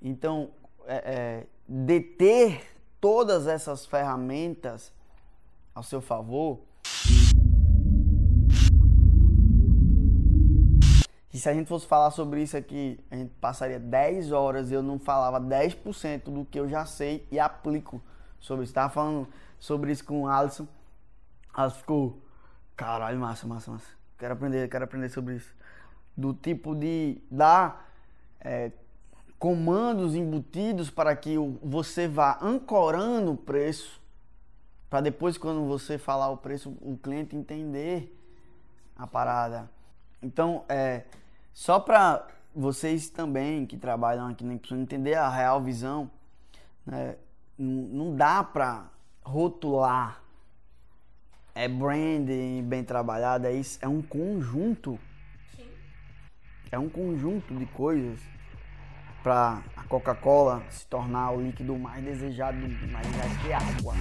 Então, é, é, deter todas essas ferramentas ao seu favor. E se a gente fosse falar sobre isso aqui, a gente passaria 10 horas e eu não falava 10% do que eu já sei e aplico sobre isso. Tava falando sobre isso com o Alisson. Alisson ficou, caralho, massa, massa, massa. Quero aprender, quero aprender sobre isso. Do tipo de dar é, comandos embutidos para que você vá ancorando o preço, para depois, quando você falar o preço, o cliente entender a parada. Então, é, só para vocês também que trabalham aqui na Impulsion entender a real visão, né, não dá para rotular. É branding bem trabalhado, é, isso, é um conjunto. Sim. É um conjunto de coisas para a Coca-Cola se tornar o líquido mais desejado, mais desejado que água.